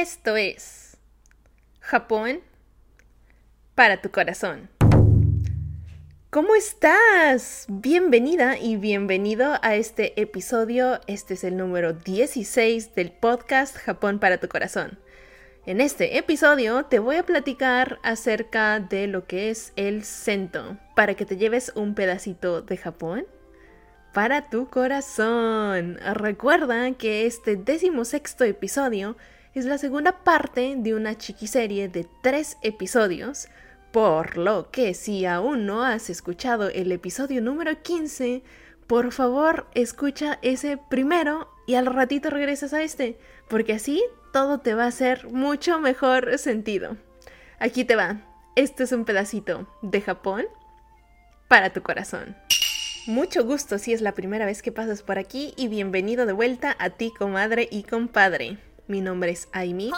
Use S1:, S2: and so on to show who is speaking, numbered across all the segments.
S1: Esto es Japón para tu corazón. ¿Cómo estás? Bienvenida y bienvenido a este episodio. Este es el número 16 del podcast Japón para tu corazón. En este episodio te voy a platicar acerca de lo que es el Sento, para que te lleves un pedacito de Japón para tu corazón. Recuerda que este decimosexto episodio es la segunda parte de una chiquiserie de tres episodios, por lo que si aún no has escuchado el episodio número 15, por favor escucha ese primero y al ratito regresas a este, porque así todo te va a hacer mucho mejor sentido. Aquí te va. Este es un pedacito de Japón para tu corazón. Mucho gusto si es la primera vez que pasas por aquí y bienvenido de vuelta a ti, comadre y compadre. Mi nombre es Aimi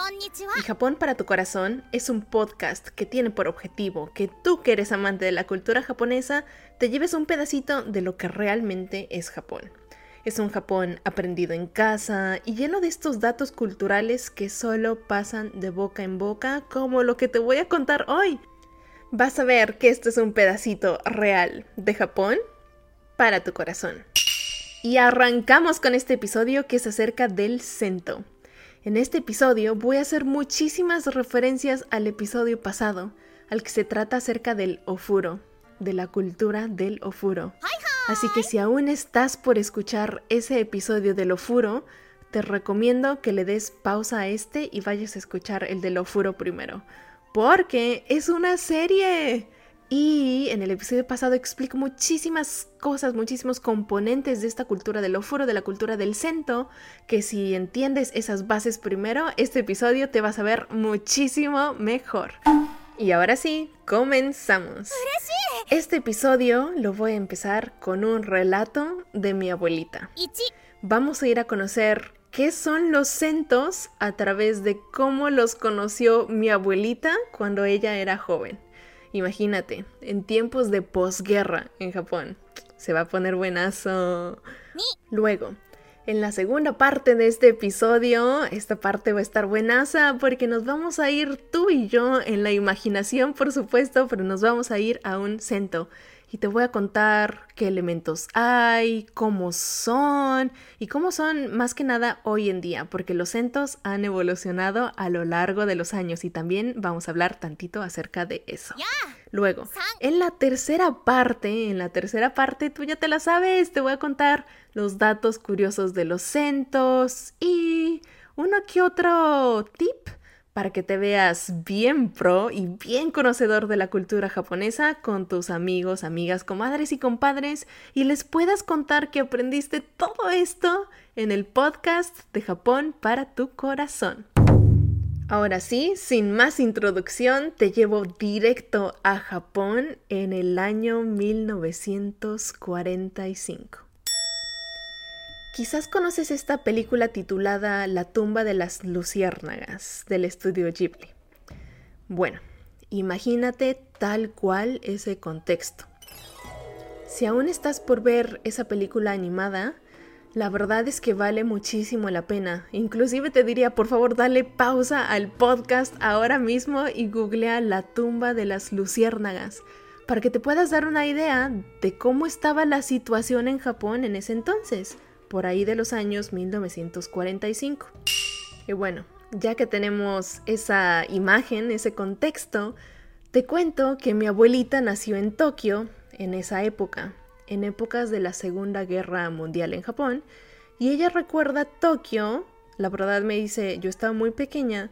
S1: y Japón para tu corazón es un podcast que tiene por objetivo que tú que eres amante de la cultura japonesa te lleves un pedacito de lo que realmente es Japón. Es un Japón aprendido en casa y lleno de estos datos culturales que solo pasan de boca en boca como lo que te voy a contar hoy. Vas a ver que esto es un pedacito real de Japón para tu corazón. Y arrancamos con este episodio que es acerca del Sento. En este episodio voy a hacer muchísimas referencias al episodio pasado, al que se trata acerca del ofuro, de la cultura del ofuro. Así que si aún estás por escuchar ese episodio del ofuro, te recomiendo que le des pausa a este y vayas a escuchar el del ofuro primero, porque es una serie. Y en el episodio pasado explico muchísimas cosas, muchísimos componentes de esta cultura del ofuro, de la cultura del cento, que si entiendes esas bases primero, este episodio te va a saber muchísimo mejor. Y ahora sí, comenzamos. Este episodio lo voy a empezar con un relato de mi abuelita. Vamos a ir a conocer qué son los centos a través de cómo los conoció mi abuelita cuando ella era joven. Imagínate, en tiempos de posguerra en Japón. Se va a poner buenazo. Luego, en la segunda parte de este episodio, esta parte va a estar buenaza porque nos vamos a ir tú y yo en la imaginación, por supuesto, pero nos vamos a ir a un centro y te voy a contar qué elementos hay, cómo son y cómo son más que nada hoy en día, porque los centos han evolucionado a lo largo de los años y también vamos a hablar tantito acerca de eso. Luego, en la tercera parte, en la tercera parte tú ya te la sabes, te voy a contar los datos curiosos de los centos y uno que otro tip para que te veas bien pro y bien conocedor de la cultura japonesa con tus amigos, amigas, comadres y compadres y les puedas contar que aprendiste todo esto en el podcast de Japón para tu corazón. Ahora sí, sin más introducción, te llevo directo a Japón en el año 1945. Quizás conoces esta película titulada La tumba de las luciérnagas del estudio Ghibli. Bueno, imagínate tal cual ese contexto. Si aún estás por ver esa película animada, la verdad es que vale muchísimo la pena. Inclusive te diría, por favor, dale pausa al podcast ahora mismo y googlea La tumba de las luciérnagas para que te puedas dar una idea de cómo estaba la situación en Japón en ese entonces por ahí de los años 1945. Y bueno, ya que tenemos esa imagen, ese contexto, te cuento que mi abuelita nació en Tokio en esa época, en épocas de la Segunda Guerra Mundial en Japón, y ella recuerda Tokio, la verdad me dice, yo estaba muy pequeña,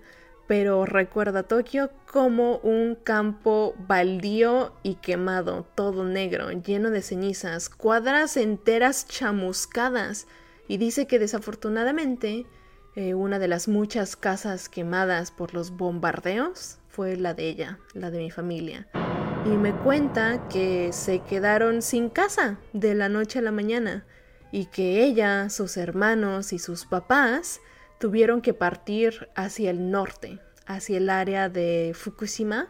S1: pero recuerda Tokio como un campo baldío y quemado, todo negro, lleno de cenizas, cuadras enteras chamuscadas, y dice que desafortunadamente eh, una de las muchas casas quemadas por los bombardeos fue la de ella, la de mi familia. Y me cuenta que se quedaron sin casa de la noche a la mañana y que ella, sus hermanos y sus papás tuvieron que partir hacia el norte, hacia el área de Fukushima,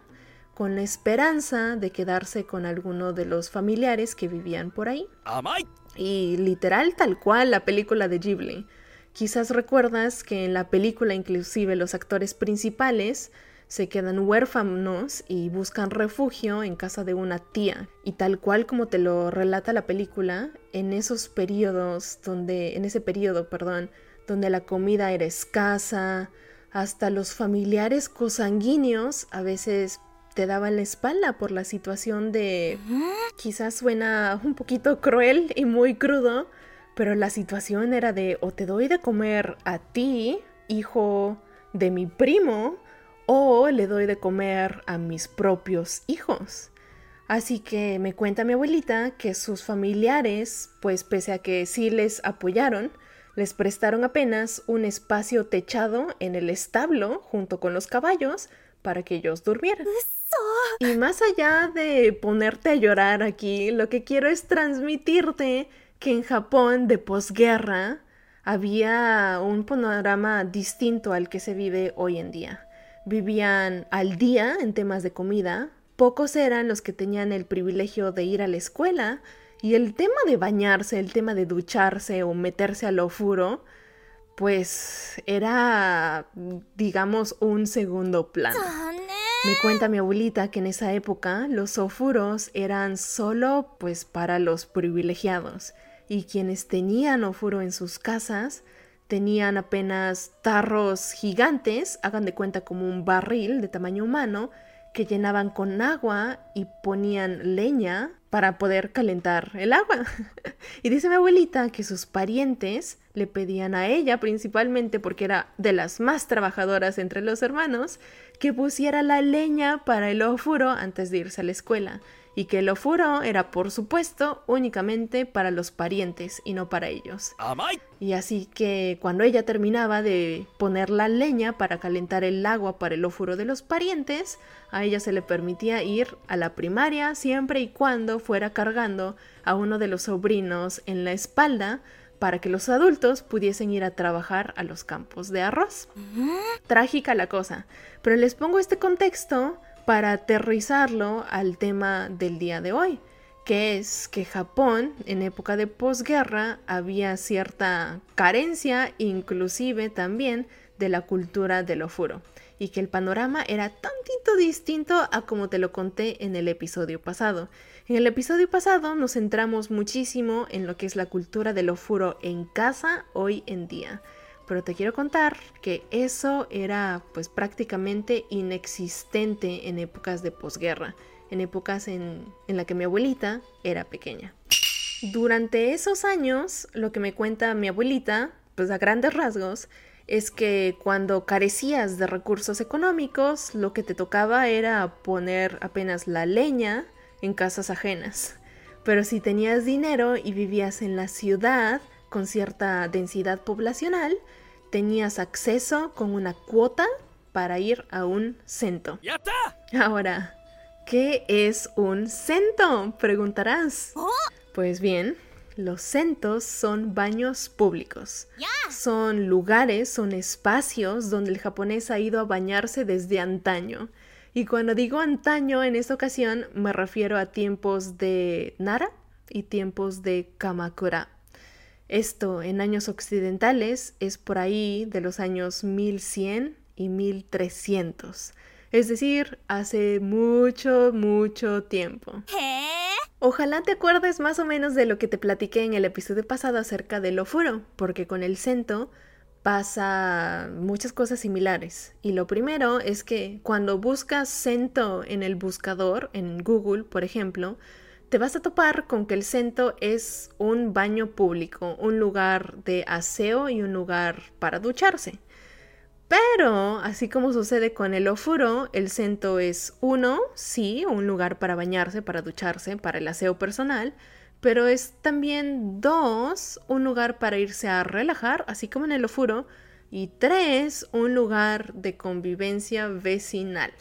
S1: con la esperanza de quedarse con alguno de los familiares que vivían por ahí. Y literal tal cual la película de Ghibli. Quizás recuerdas que en la película inclusive los actores principales se quedan huérfanos y buscan refugio en casa de una tía. Y tal cual como te lo relata la película, en esos periodos donde, en ese periodo, perdón, donde la comida era escasa, hasta los familiares cosanguíneos a veces te daban la espalda por la situación de... Quizás suena un poquito cruel y muy crudo, pero la situación era de o te doy de comer a ti, hijo de mi primo, o le doy de comer a mis propios hijos. Así que me cuenta mi abuelita que sus familiares, pues pese a que sí les apoyaron, les prestaron apenas un espacio techado en el establo junto con los caballos para que ellos durmieran. Y más allá de ponerte a llorar aquí, lo que quiero es transmitirte que en Japón de posguerra había un panorama distinto al que se vive hoy en día vivían al día en temas de comida, pocos eran los que tenían el privilegio de ir a la escuela y el tema de bañarse, el tema de ducharse o meterse al ofuro, pues era, digamos, un segundo plano. Me cuenta mi abuelita que en esa época los ofuros eran solo pues para los privilegiados y quienes tenían ofuro en sus casas tenían apenas tarros gigantes, hagan de cuenta como un barril de tamaño humano, que llenaban con agua y ponían leña para poder calentar el agua. y dice mi abuelita que sus parientes le pedían a ella, principalmente porque era de las más trabajadoras entre los hermanos, que pusiera la leña para el ofuro antes de irse a la escuela y que el ofuro era por supuesto únicamente para los parientes y no para ellos. Y así que cuando ella terminaba de poner la leña para calentar el agua para el ofuro de los parientes, a ella se le permitía ir a la primaria siempre y cuando fuera cargando a uno de los sobrinos en la espalda para que los adultos pudiesen ir a trabajar a los campos de arroz. Trágica la cosa, pero les pongo este contexto para aterrizarlo al tema del día de hoy, que es que Japón en época de posguerra había cierta carencia, inclusive también de la cultura del ofuro, y que el panorama era tantito distinto a como te lo conté en el episodio pasado. En el episodio pasado nos centramos muchísimo en lo que es la cultura del ofuro en casa hoy en día pero te quiero contar que eso era pues prácticamente inexistente en épocas de posguerra, en épocas en, en la que mi abuelita era pequeña. Durante esos años, lo que me cuenta mi abuelita, pues a grandes rasgos, es que cuando carecías de recursos económicos, lo que te tocaba era poner apenas la leña en casas ajenas. Pero si tenías dinero y vivías en la ciudad con cierta densidad poblacional, tenías acceso con una cuota para ir a un cento. Ahora, ¿qué es un cento? Preguntarás. Oh. Pues bien, los centos son baños públicos. Son lugares, son espacios donde el japonés ha ido a bañarse desde antaño. Y cuando digo antaño en esta ocasión me refiero a tiempos de Nara y tiempos de Kamakura. Esto en años occidentales es por ahí de los años 1100 y 1300. Es decir, hace mucho, mucho tiempo. Ojalá te acuerdes más o menos de lo que te platiqué en el episodio pasado acerca del ofuro, porque con el cento pasa muchas cosas similares. Y lo primero es que cuando buscas cento en el buscador, en Google, por ejemplo, te vas a topar con que el centro es un baño público, un lugar de aseo y un lugar para ducharse. Pero, así como sucede con el ofuro, el centro es uno, sí, un lugar para bañarse, para ducharse, para el aseo personal, pero es también dos, un lugar para irse a relajar, así como en el ofuro, y tres, un lugar de convivencia vecinal.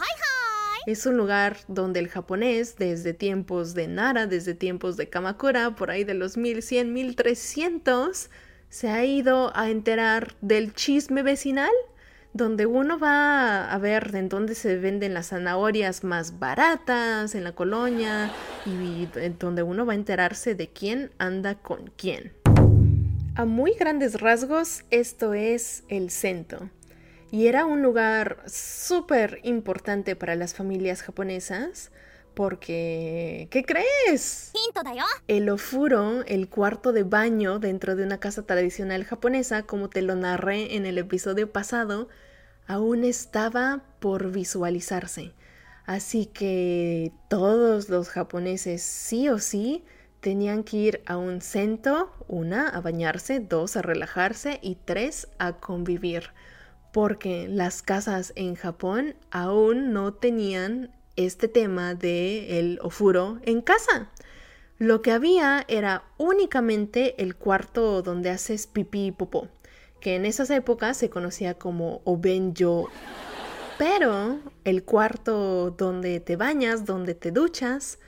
S1: Es un lugar donde el japonés, desde tiempos de Nara, desde tiempos de Kamakura, por ahí de los 1100, 1300, se ha ido a enterar del chisme vecinal, donde uno va a ver en dónde se venden las zanahorias más baratas en la colonia y donde uno va a enterarse de quién anda con quién. A muy grandes rasgos, esto es el Sento. Y era un lugar súper importante para las familias japonesas porque... ¿Qué crees? El ofuro, el cuarto de baño dentro de una casa tradicional japonesa, como te lo narré en el episodio pasado, aún estaba por visualizarse. Así que todos los japoneses sí o sí tenían que ir a un centro, una, a bañarse, dos, a relajarse y tres, a convivir, porque las casas en Japón aún no tenían este tema de el ofuro en casa. Lo que había era únicamente el cuarto donde haces pipí y popó, que en esas épocas se conocía como obenjo. Pero el cuarto donde te bañas, donde te duchas,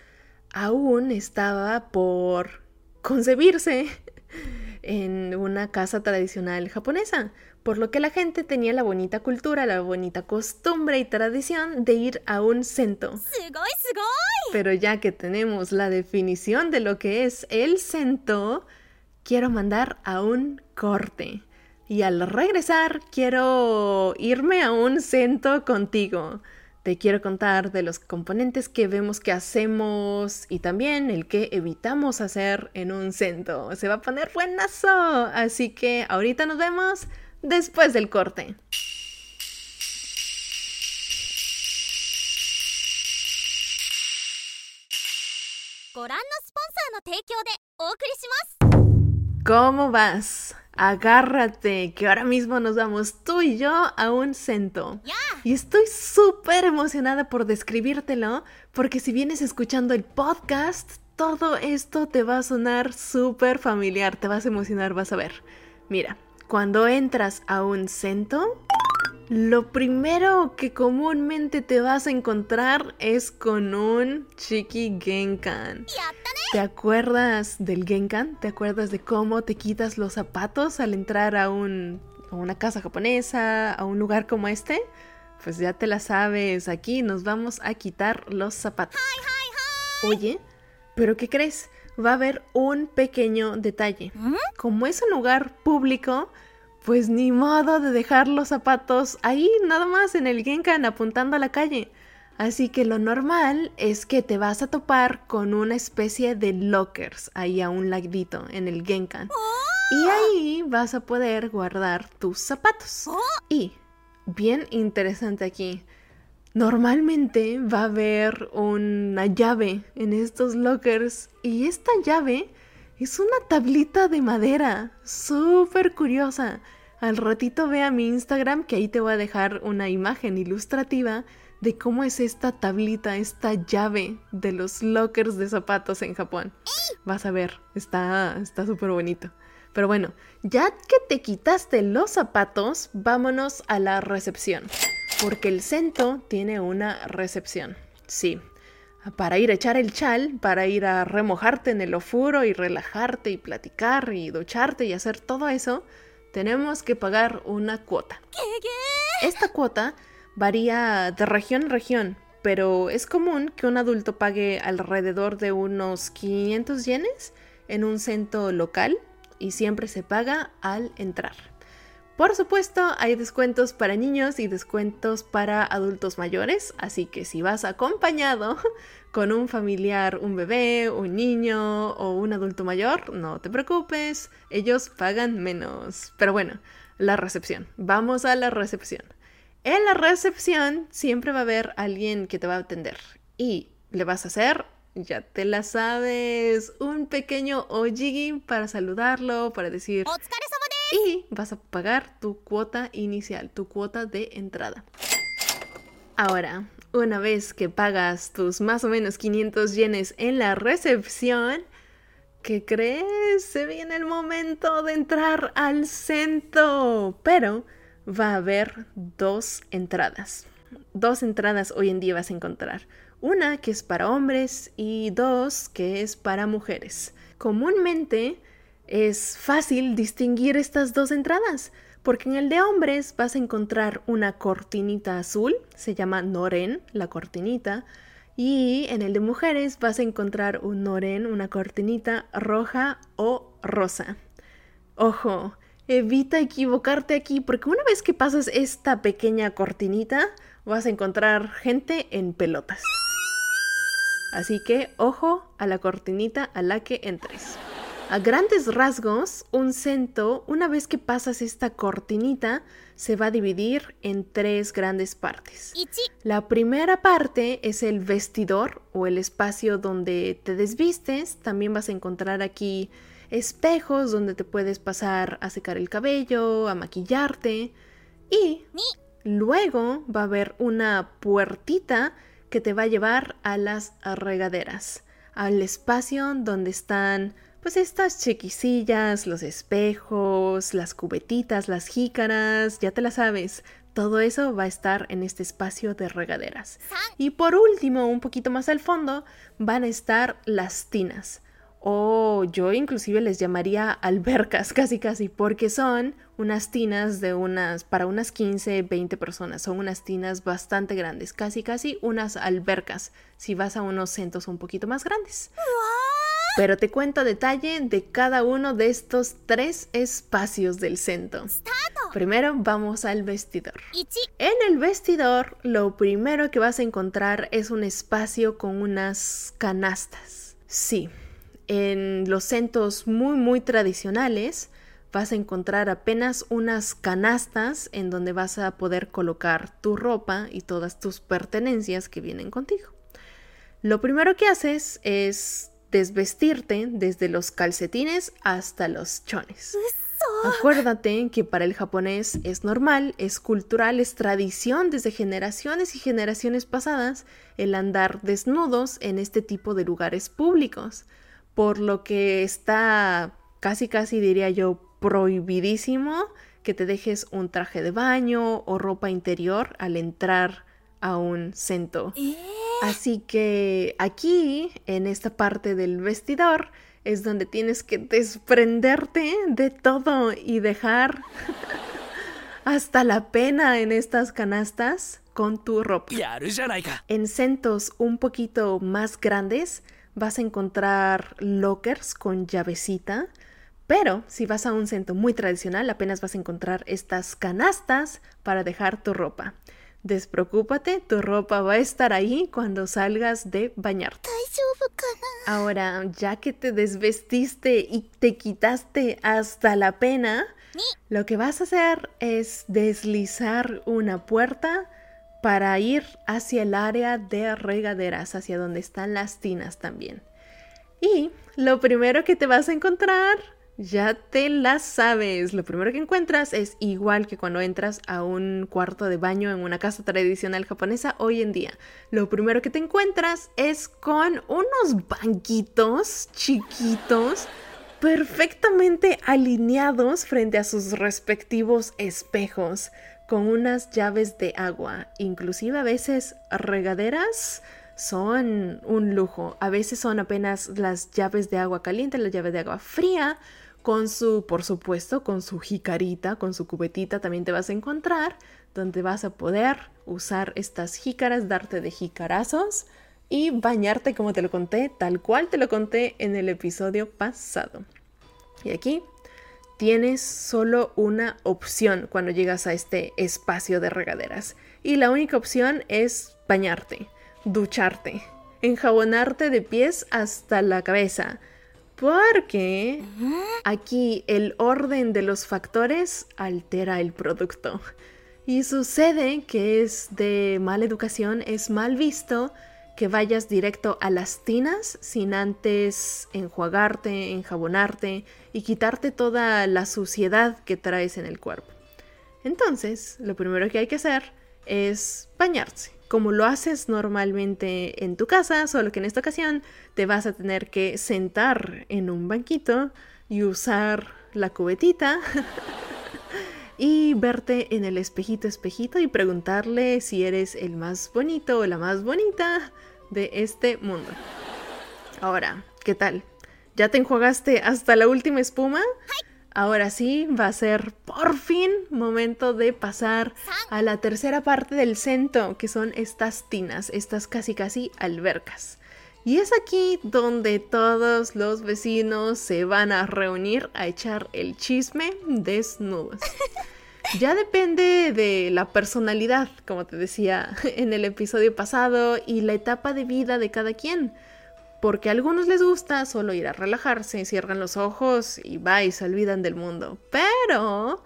S1: aún estaba por concebirse en una casa tradicional japonesa, por lo que la gente tenía la bonita cultura, la bonita costumbre y tradición de ir a un sento. Pero ya que tenemos la definición de lo que es el sento, quiero mandar a un corte. Y al regresar quiero irme a un sento contigo. Te quiero contar de los componentes que vemos que hacemos y también el que evitamos hacer en un centro. Se va a poner buenazo. Así que ahorita nos vemos después del corte. ¿Cómo vas? agárrate, que ahora mismo nos vamos tú y yo a un centro. Y estoy súper emocionada por describírtelo, porque si vienes escuchando el podcast, todo esto te va a sonar súper familiar, te vas a emocionar, vas a ver. Mira, cuando entras a un centro, lo primero que comúnmente te vas a encontrar es con un Chiki Genkan. ¿Te acuerdas del Genkan? ¿Te acuerdas de cómo te quitas los zapatos al entrar a, un, a una casa japonesa, a un lugar como este? Pues ya te la sabes, aquí nos vamos a quitar los zapatos. Oye, ¿pero qué crees? Va a haber un pequeño detalle. ¿Mm? Como es un lugar público, pues ni modo de dejar los zapatos ahí nada más en el Genkan apuntando a la calle. Así que lo normal es que te vas a topar con una especie de lockers ahí a un ladito en el Genkan. Y ahí vas a poder guardar tus zapatos. Y, bien interesante aquí, normalmente va a haber una llave en estos lockers y esta llave es una tablita de madera, súper curiosa. Al ratito ve a mi Instagram que ahí te voy a dejar una imagen ilustrativa de cómo es esta tablita, esta llave de los lockers de zapatos en Japón. Vas a ver, está está súper bonito. Pero bueno, ya que te quitaste los zapatos, vámonos a la recepción. Porque el centro tiene una recepción. Sí, para ir a echar el chal, para ir a remojarte en el ofuro y relajarte y platicar y ducharte y hacer todo eso, tenemos que pagar una cuota. Esta cuota varía de región en región, pero es común que un adulto pague alrededor de unos 500 yenes en un centro local y siempre se paga al entrar. Por supuesto, hay descuentos para niños y descuentos para adultos mayores, así que si vas acompañado con un familiar, un bebé, un niño o un adulto mayor, no te preocupes, ellos pagan menos. Pero bueno, la recepción. Vamos a la recepción. En la recepción siempre va a haber alguien que te va a atender y le vas a hacer, ya te la sabes, un pequeño ojigi para saludarlo, para decir y vas a pagar tu cuota inicial, tu cuota de entrada. Ahora, una vez que pagas tus más o menos 500 yenes en la recepción, ¿qué crees? Se viene el momento de entrar al centro. Pero va a haber dos entradas. Dos entradas hoy en día vas a encontrar. Una que es para hombres y dos que es para mujeres. Comúnmente es fácil distinguir estas dos entradas, porque en el de hombres vas a encontrar una cortinita azul, se llama noren, la cortinita, y en el de mujeres vas a encontrar un noren, una cortinita roja o rosa. Ojo, evita equivocarte aquí porque una vez que pasas esta pequeña cortinita vas a encontrar gente en pelotas. Así que ojo a la cortinita a la que entres. A grandes rasgos, un cento, una vez que pasas esta cortinita, se va a dividir en tres grandes partes. La primera parte es el vestidor o el espacio donde te desvistes. También vas a encontrar aquí espejos donde te puedes pasar a secar el cabello, a maquillarte. Y luego va a haber una puertita que te va a llevar a las regaderas, al espacio donde están pues estas chiquisillas, los espejos, las cubetitas, las jícaras, ya te la sabes. Todo eso va a estar en este espacio de regaderas. Y por último, un poquito más al fondo, van a estar las tinas. O yo inclusive les llamaría albercas, casi casi, porque son unas tinas de unas, para unas 15, 20 personas. Son unas tinas bastante grandes, casi casi unas albercas, si vas a unos centros un poquito más grandes. Pero te cuento detalle de cada uno de estos tres espacios del centro. Primero vamos al vestidor. En el vestidor lo primero que vas a encontrar es un espacio con unas canastas. Sí, en los centros muy muy tradicionales vas a encontrar apenas unas canastas en donde vas a poder colocar tu ropa y todas tus pertenencias que vienen contigo. Lo primero que haces es desvestirte desde los calcetines hasta los chones. Acuérdate que para el japonés es normal, es cultural, es tradición desde generaciones y generaciones pasadas el andar desnudos en este tipo de lugares públicos, por lo que está casi casi diría yo prohibidísimo que te dejes un traje de baño o ropa interior al entrar a un centro. ¿Eh? Así que aquí, en esta parte del vestidor, es donde tienes que desprenderte de todo y dejar hasta la pena en estas canastas con tu ropa. En centros un poquito más grandes vas a encontrar lockers con llavecita, pero si vas a un centro muy tradicional apenas vas a encontrar estas canastas para dejar tu ropa. Despreocúpate, tu ropa va a estar ahí cuando salgas de bañarte. Ahora, ya que te desvestiste y te quitaste hasta la pena, lo que vas a hacer es deslizar una puerta para ir hacia el área de regaderas, hacia donde están las tinas también. Y lo primero que te vas a encontrar ya te la sabes. Lo primero que encuentras es igual que cuando entras a un cuarto de baño en una casa tradicional japonesa hoy en día. Lo primero que te encuentras es con unos banquitos chiquitos perfectamente alineados frente a sus respectivos espejos con unas llaves de agua, inclusive a veces regaderas son un lujo. A veces son apenas las llaves de agua caliente, las llaves de agua fría con su, por supuesto, con su jicarita, con su cubetita también te vas a encontrar, donde vas a poder usar estas jícaras, darte de jicarazos y bañarte como te lo conté, tal cual te lo conté en el episodio pasado. Y aquí tienes solo una opción cuando llegas a este espacio de regaderas. Y la única opción es bañarte, ducharte, enjabonarte de pies hasta la cabeza porque aquí el orden de los factores altera el producto. Y sucede que es de mala educación, es mal visto que vayas directo a las tinas sin antes enjuagarte, enjabonarte y quitarte toda la suciedad que traes en el cuerpo. Entonces, lo primero que hay que hacer es bañarse como lo haces normalmente en tu casa, solo que en esta ocasión te vas a tener que sentar en un banquito y usar la cubetita y verte en el espejito espejito y preguntarle si eres el más bonito o la más bonita de este mundo. Ahora, ¿qué tal? ¿Ya te enjuagaste hasta la última espuma? Ahora sí, va a ser por fin momento de pasar a la tercera parte del centro, que son estas tinas, estas casi casi albercas. Y es aquí donde todos los vecinos se van a reunir a echar el chisme desnudos. Ya depende de la personalidad, como te decía en el episodio pasado, y la etapa de vida de cada quien. Porque a algunos les gusta solo ir a relajarse, cierran los ojos y va y se olvidan del mundo. Pero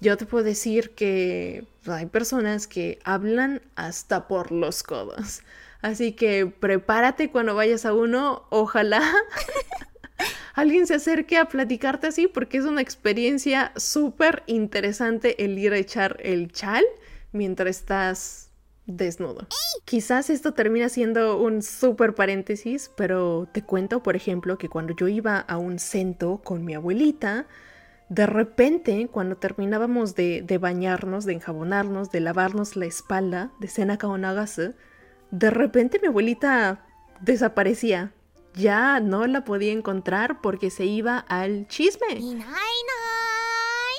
S1: yo te puedo decir que hay personas que hablan hasta por los codos. Así que prepárate cuando vayas a uno, ojalá alguien se acerque a platicarte así porque es una experiencia súper interesante el ir a echar el chal mientras estás desnudo. Quizás esto termina siendo un súper paréntesis, pero te cuento, por ejemplo, que cuando yo iba a un centro con mi abuelita, de repente, cuando terminábamos de, bañarnos, de enjabonarnos, de lavarnos la espalda, de cena kaonagase, de repente mi abuelita desaparecía. Ya no la podía encontrar porque se iba al chisme.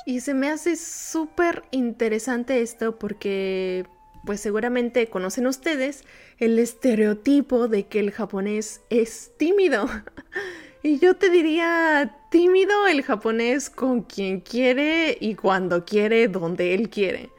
S1: Y se me hace súper interesante esto porque, pues seguramente conocen ustedes el estereotipo de que el japonés es tímido. y yo te diría, tímido el japonés con quien quiere y cuando quiere, donde él quiere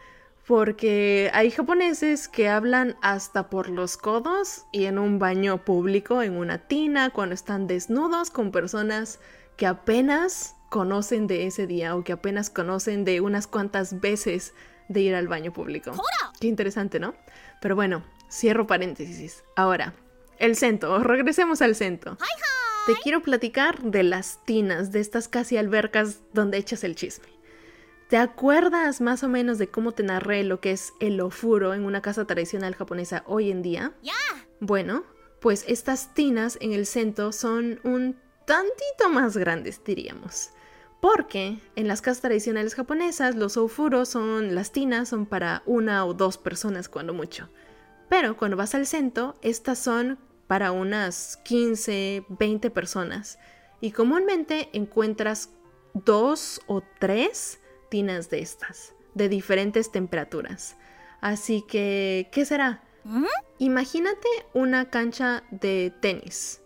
S1: porque hay japoneses que hablan hasta por los codos y en un baño público, en una tina, cuando están desnudos con personas que apenas conocen de ese día o que apenas conocen de unas cuantas veces de ir al baño público. Qué interesante, ¿no? Pero bueno, cierro paréntesis. Ahora, el cento, regresemos al cento. Te quiero platicar de las tinas, de estas casi albercas donde echas el chisme. ¿Te acuerdas más o menos de cómo te narré lo que es el ofuro en una casa tradicional japonesa hoy en día? Bueno, pues estas tinas en el centro son un tantito más grandes, diríamos. Porque en las casas tradicionales japonesas los ofuros son, las tinas son para una o dos personas cuando mucho. Pero cuando vas al centro, estas son para unas 15, 20 personas. Y comúnmente encuentras dos o tres de estas, de diferentes temperaturas. Así que, ¿qué será? ¿Mm? Imagínate una cancha de tenis.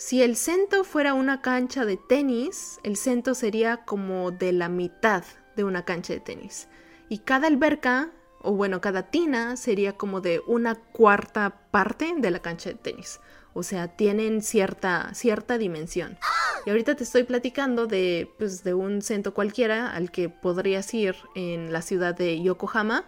S1: Si el centro fuera una cancha de tenis, el centro sería como de la mitad de una cancha de tenis. Y cada alberca, o bueno, cada tina sería como de una cuarta parte de la cancha de tenis. O sea, tienen cierta, cierta dimensión. Y ahorita te estoy platicando de, pues, de un centro cualquiera al que podrías ir en la ciudad de Yokohama,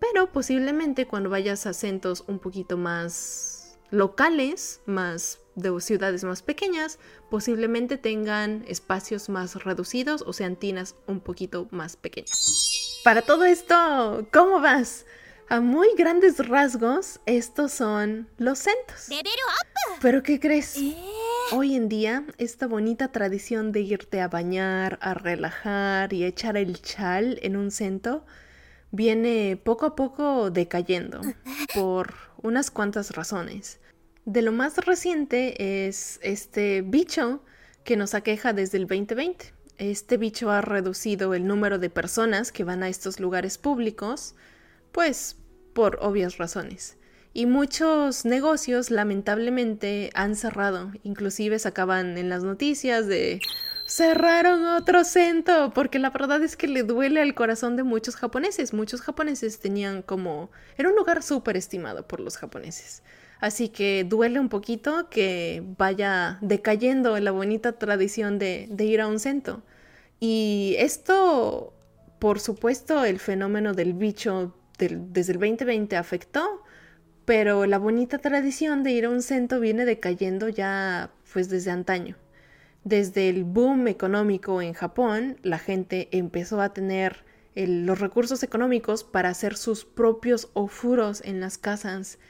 S1: pero posiblemente cuando vayas a centros un poquito más locales, más de ciudades más pequeñas, posiblemente tengan espacios más reducidos o sean tinas un poquito más pequeñas. Para todo esto, ¿cómo vas? A muy grandes rasgos, estos son los centros. ¿Pero qué crees?
S2: ¿Eh?
S1: Hoy en día, esta bonita tradición de irte a bañar, a relajar y echar el chal en un centro viene poco a poco decayendo por unas cuantas razones. De lo más reciente es este bicho que nos aqueja desde el 2020. Este bicho ha reducido el número de personas que van a estos lugares públicos, pues por obvias razones. Y muchos negocios lamentablemente han cerrado, inclusive sacaban en las noticias de cerraron otro centro, porque la verdad es que le duele al corazón de muchos japoneses. Muchos japoneses tenían como... Era un lugar súper estimado por los japoneses. Así que duele un poquito que vaya decayendo la bonita tradición de, ir a un centro. Y esto, por supuesto, el fenómeno del bicho desde el 2020 afectó, pero la bonita tradición de ir a un centro viene decayendo ya pues desde antaño. Desde el boom económico en Japón, la gente empezó a tener los recursos económicos para hacer sus propios ofuros en las casas.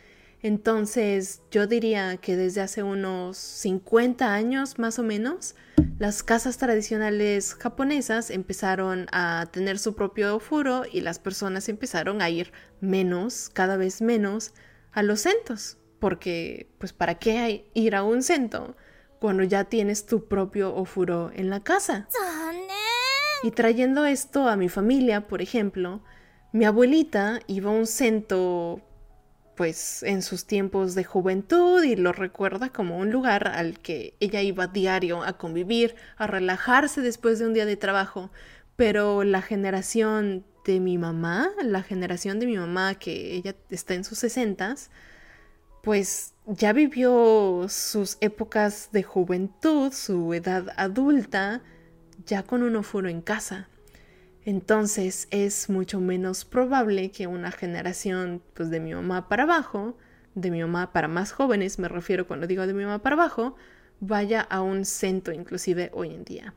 S1: Entonces, yo diría que desde hace unos 50 años más o menos, las casas tradicionales japonesas empezaron a tener su propio furo y las personas empezaron a ir menos, cada vez menos, a los centros. Porque, pues, ¿para qué ir a un centro cuando ya tienes tu propio ofuro en la casa? Y trayendo esto a mi familia, por ejemplo, mi abuelita iba a un centro pues en sus tiempos de juventud y lo recuerda como un lugar al que ella iba diario a convivir, a relajarse después de un día de trabajo. Pero la generación de mi mamá, la generación de mi mamá que ella está en sus sesentas, pues ya vivió sus épocas de juventud, su edad adulta, ya con un ofuro en casa. Entonces es mucho menos probable que una generación pues de mi mamá para abajo, de mi mamá para más jóvenes, me refiero cuando digo de mi mamá para abajo, vaya a un centro inclusive hoy en día.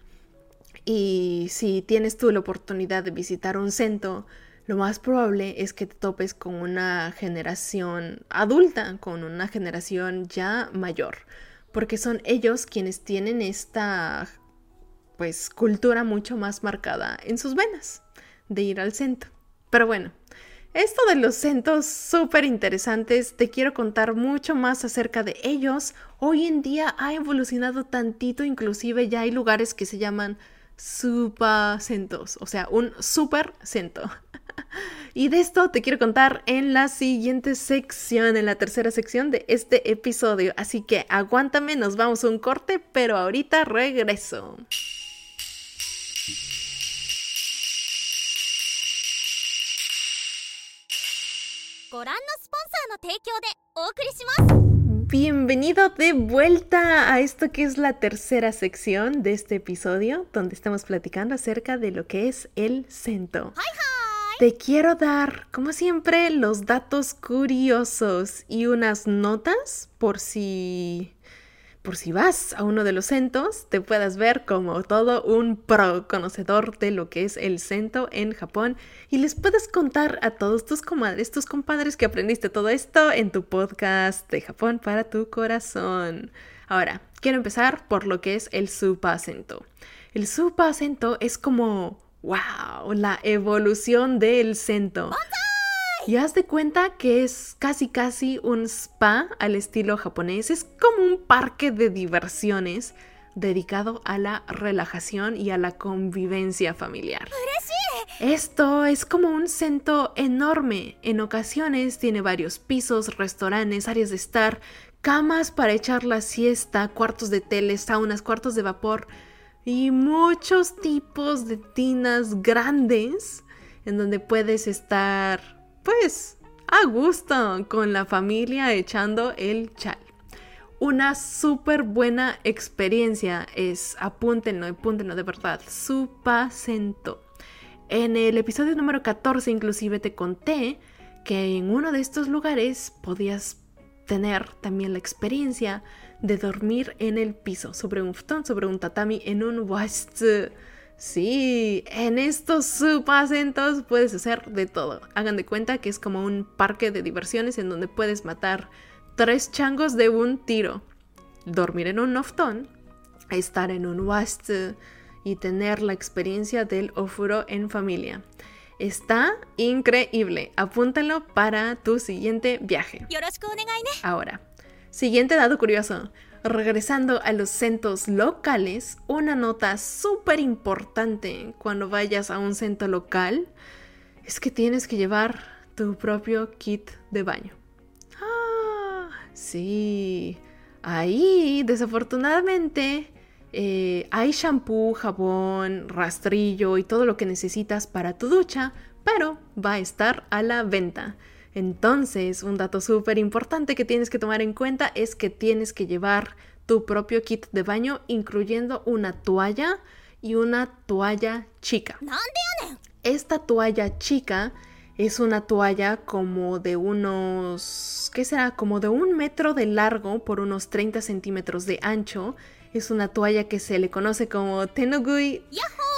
S1: Y si tienes tú la oportunidad de visitar un centro, lo más probable es que te topes con una generación adulta, con una generación ya mayor, porque son ellos quienes tienen esta pues cultura mucho más marcada en sus venas de ir al centro. Pero bueno, esto de los centros súper interesantes, te quiero contar mucho más acerca de ellos. Hoy en día ha evolucionado tantito, inclusive ya hay lugares que se llaman centos, o sea, un super centro. Y de esto te quiero contar en la siguiente sección, en la tercera sección de este episodio. Así que aguántame, nos vamos a un corte, pero ahorita regreso. Bienvenido de vuelta a esto que es la tercera sección de este episodio, donde estamos platicando acerca de lo que es el Sento. Te quiero dar, como siempre, los datos curiosos y unas notas por si por si vas a uno de los centos, te puedas ver como todo un pro conocedor de lo que es el cento en Japón y les puedes contar a todos tus comadres, tus compadres que aprendiste todo esto en tu podcast de Japón para tu corazón. Ahora, quiero empezar por lo que es el supa acento. El supa acento es como, wow, la evolución del cento. Y haz de cuenta que es casi casi un spa al estilo japonés. Es como un parque de diversiones dedicado a la relajación y a la convivencia familiar. Esto es como un centro enorme. En ocasiones tiene varios pisos, restaurantes, áreas de estar, camas para echar la siesta, cuartos de tele, saunas, cuartos de vapor y muchos tipos de tinas grandes en donde puedes estar pues a gusto con la familia echando el chal. Una súper buena experiencia es, apúntenlo, apúntenlo de verdad, su pasento. En el episodio número 14 inclusive te conté que en uno de estos lugares podías tener también la experiencia de dormir en el piso, sobre un futon, sobre un tatami, en un washitsu Sí, en estos subacentos puedes hacer de todo. Hagan de cuenta que es como un parque de diversiones en donde puedes matar tres changos de un tiro. Dormir en un noftón, estar en un wast y tener la experiencia del ofuro en familia. Está increíble. Apúntalo para tu siguiente viaje. Ahora, siguiente dato curioso. Regresando a los centros locales, una nota súper importante cuando vayas a un centro local es que tienes que llevar tu propio kit de baño. Ah, sí. Ahí, desafortunadamente, eh, hay shampoo, jabón, rastrillo y todo lo que necesitas para tu ducha, pero va a estar a la venta. Entonces, un dato súper importante que tienes que tomar en cuenta es que tienes que llevar tu propio kit de baño, incluyendo una toalla y una toalla chica. Esta toalla chica es una toalla como de unos, ¿qué será? Como de un metro de largo por unos 30 centímetros de ancho. Es una toalla que se le conoce como Tenogui.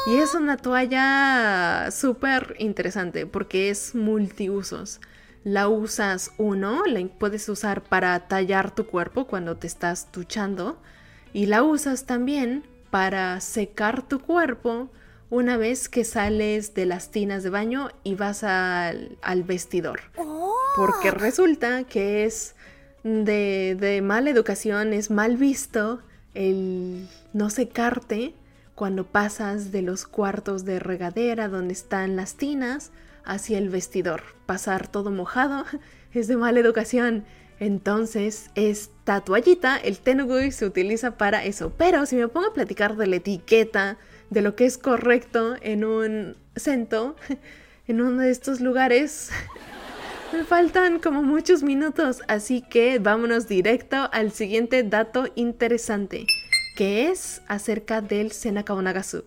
S1: Y es una toalla súper interesante porque es multiusos la usas uno, la puedes usar para tallar tu cuerpo cuando te estás duchando y la usas también para secar tu cuerpo una vez que sales de las tinas de baño y vas al, vestidor. Porque oh. resulta que es de, de mala educación, es mal visto el no secarte cuando pasas de los cuartos de regadera donde están las tinas hacia el vestidor. Pasar todo mojado es de mala educación. Entonces, esta toallita, el tenugui, se utiliza para eso. Pero si me pongo a platicar de la etiqueta, de lo que es correcto en un cento, en uno de estos lugares, me faltan como muchos minutos. Así que vámonos directo al siguiente dato interesante, que es acerca del Senaka Nagasu.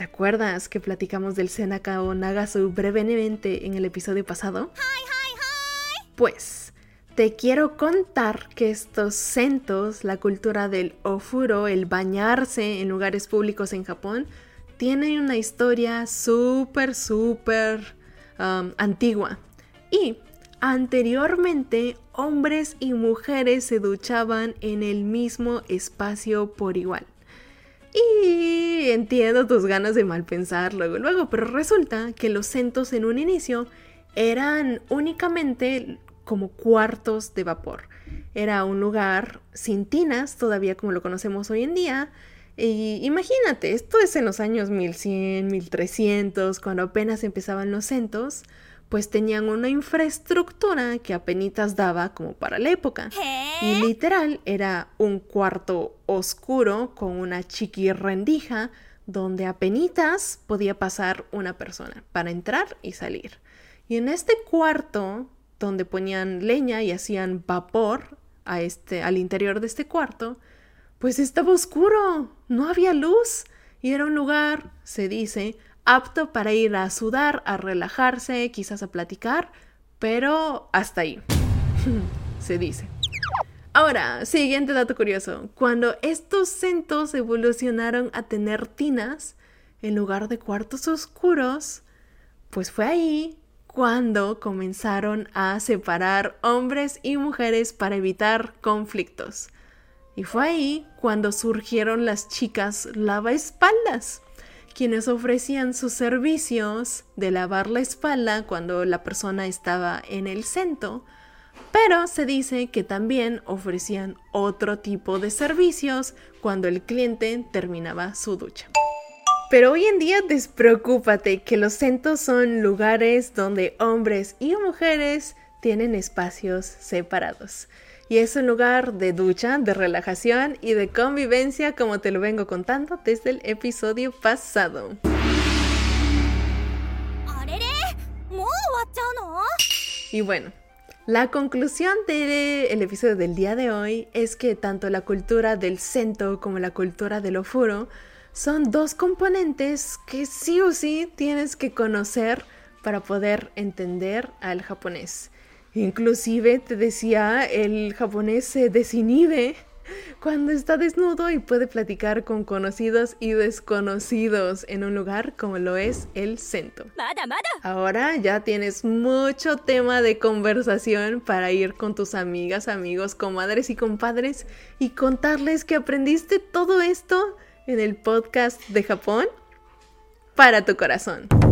S1: ¿Te acuerdas que platicamos del Senaka Nagasu brevemente en el episodio pasado? Pues te quiero contar que estos centos, la cultura del ofuro, el bañarse en lugares públicos en Japón, tienen una historia súper, súper um, antigua. Y anteriormente hombres y mujeres se duchaban en el mismo espacio por igual. Y entiendo tus ganas de mal pensar luego, luego, pero resulta que los centos en un inicio eran únicamente como cuartos de vapor. Era un lugar sin tinas, todavía como lo conocemos hoy en día. Y imagínate, esto es en los años 1100, 1300, cuando apenas empezaban los centos, pues tenían una infraestructura que apenas daba como para la época. Y literal era un cuarto oscuro con una chiqui rendija donde apenas podía pasar una persona para entrar y salir. Y en este cuarto donde ponían leña y hacían vapor a este, al interior de este cuarto, pues estaba oscuro, no había luz y era un lugar, se dice, apto para ir a sudar, a relajarse, quizás a platicar, pero hasta ahí, se dice. Ahora, siguiente dato curioso. Cuando estos centos evolucionaron a tener tinas en lugar de cuartos oscuros, pues fue ahí cuando comenzaron a separar hombres y mujeres para evitar conflictos. Y fue ahí cuando surgieron las chicas lavaespaldas, quienes ofrecían sus servicios de lavar la espalda cuando la persona estaba en el centro, pero se dice que también ofrecían otro tipo de servicios cuando el cliente terminaba su ducha. Pero hoy en día despreocúpate que los centros son lugares donde hombres y mujeres tienen espacios separados. Y es un lugar de ducha, de relajación y de convivencia como te lo vengo contando desde el episodio pasado. Y bueno, la conclusión del episodio del día de hoy es que tanto la cultura del centro como la cultura del ofuro son dos componentes que sí o sí tienes que conocer para poder entender al japonés. Inclusive te decía, el japonés se desinhibe cuando está desnudo y puede platicar con conocidos y desconocidos en un lugar como lo es el centro. Ahora ya tienes mucho tema de conversación para ir con tus amigas, amigos, comadres y compadres y contarles que aprendiste todo esto en el podcast de Japón para tu corazón.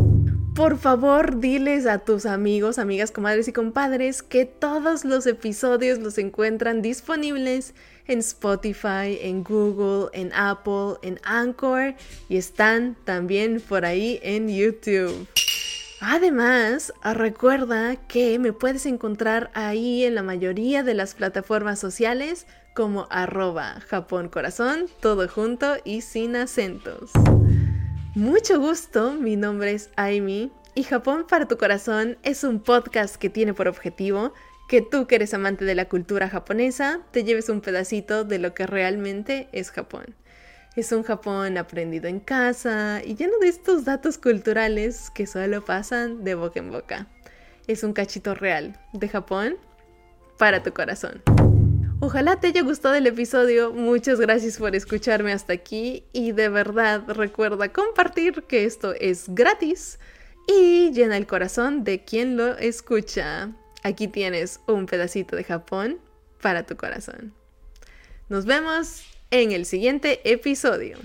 S1: Por favor, diles a tus amigos, amigas, comadres y compadres que todos los episodios los encuentran disponibles en Spotify, en Google, en Apple, en Anchor y están también por ahí en YouTube. Además, recuerda que me puedes encontrar ahí en la mayoría de las plataformas sociales como arroba Japón Corazón, todo junto y sin acentos. Mucho gusto, mi nombre es Aimi y Japón para tu Corazón es un podcast que tiene por objetivo que tú que eres amante de la cultura japonesa te lleves un pedacito de lo que realmente es Japón. Es un Japón aprendido en casa y lleno de estos datos culturales que solo pasan de boca en boca. Es un cachito real de Japón para tu corazón. Ojalá te haya gustado el episodio, muchas gracias por escucharme hasta aquí y de verdad recuerda compartir que esto es gratis y llena el corazón de quien lo escucha. Aquí tienes un pedacito de Japón para tu corazón. Nos vemos en el siguiente episodio.